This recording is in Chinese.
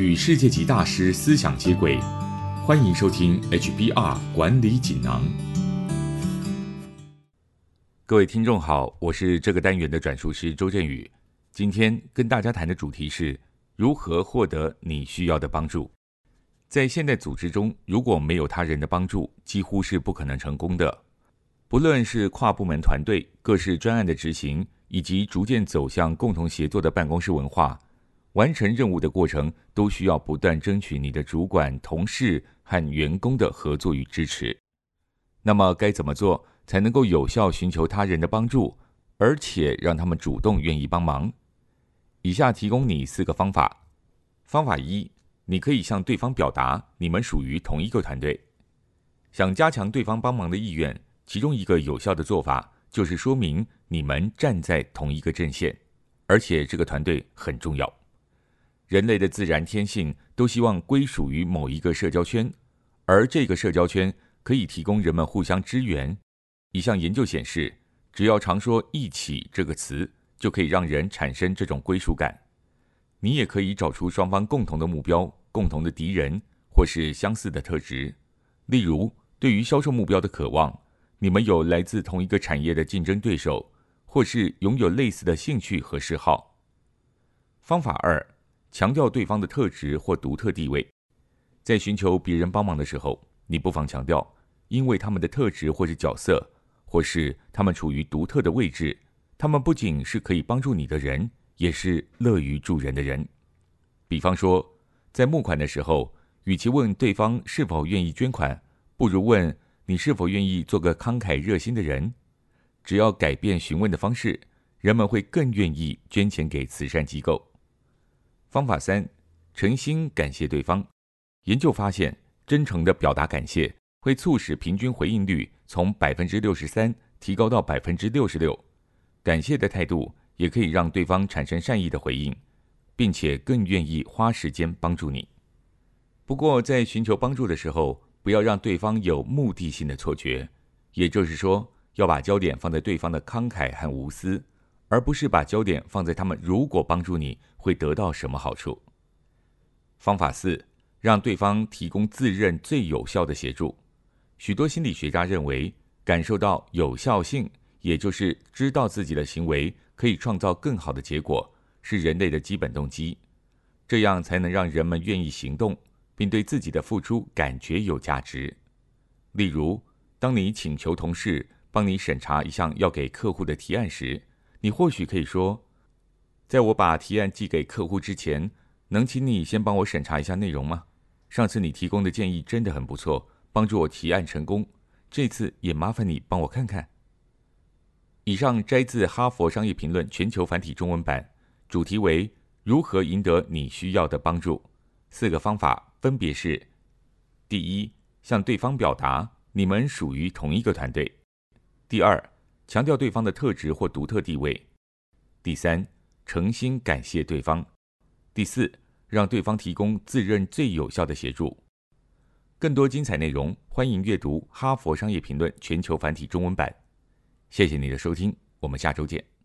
与世界级大师思想接轨，欢迎收听 HBR 管理锦囊。各位听众好，我是这个单元的转述师周振宇。今天跟大家谈的主题是如何获得你需要的帮助。在现代组织中，如果没有他人的帮助，几乎是不可能成功的。不论是跨部门团队、各式专案的执行，以及逐渐走向共同协作的办公室文化。完成任务的过程都需要不断争取你的主管、同事和员工的合作与支持。那么该怎么做才能够有效寻求他人的帮助，而且让他们主动愿意帮忙？以下提供你四个方法。方法一，你可以向对方表达你们属于同一个团队。想加强对方帮忙的意愿，其中一个有效的做法就是说明你们站在同一个阵线，而且这个团队很重要。人类的自然天性都希望归属于某一个社交圈，而这个社交圈可以提供人们互相支援。一项研究显示，只要常说“一起”这个词，就可以让人产生这种归属感。你也可以找出双方共同的目标、共同的敌人，或是相似的特质。例如，对于销售目标的渴望，你们有来自同一个产业的竞争对手，或是拥有类似的兴趣和嗜好。方法二。强调对方的特质或独特地位，在寻求别人帮忙的时候，你不妨强调，因为他们的特质或是角色，或是他们处于独特的位置，他们不仅是可以帮助你的人，也是乐于助人的人。比方说，在募款的时候，与其问对方是否愿意捐款，不如问你是否愿意做个慷慨热心的人。只要改变询问的方式，人们会更愿意捐钱给慈善机构。方法三：诚心感谢对方。研究发现，真诚的表达感谢会促使平均回应率从百分之六十三提高到百分之六十六。感谢的态度也可以让对方产生善意的回应，并且更愿意花时间帮助你。不过，在寻求帮助的时候，不要让对方有目的性的错觉，也就是说，要把焦点放在对方的慷慨和无私。而不是把焦点放在他们如果帮助你会得到什么好处。方法四，让对方提供自认最有效的协助。许多心理学家认为，感受到有效性，也就是知道自己的行为可以创造更好的结果，是人类的基本动机。这样才能让人们愿意行动，并对自己的付出感觉有价值。例如，当你请求同事帮你审查一项要给客户的提案时，你或许可以说，在我把提案寄给客户之前，能请你先帮我审查一下内容吗？上次你提供的建议真的很不错，帮助我提案成功。这次也麻烦你帮我看看。以上摘自《哈佛商业评论》全球繁体中文版，主题为如何赢得你需要的帮助。四个方法分别是：第一，向对方表达你们属于同一个团队；第二，强调对方的特质或独特地位。第三，诚心感谢对方。第四，让对方提供自认最有效的协助。更多精彩内容，欢迎阅读《哈佛商业评论》全球繁体中文版。谢谢你的收听，我们下周见。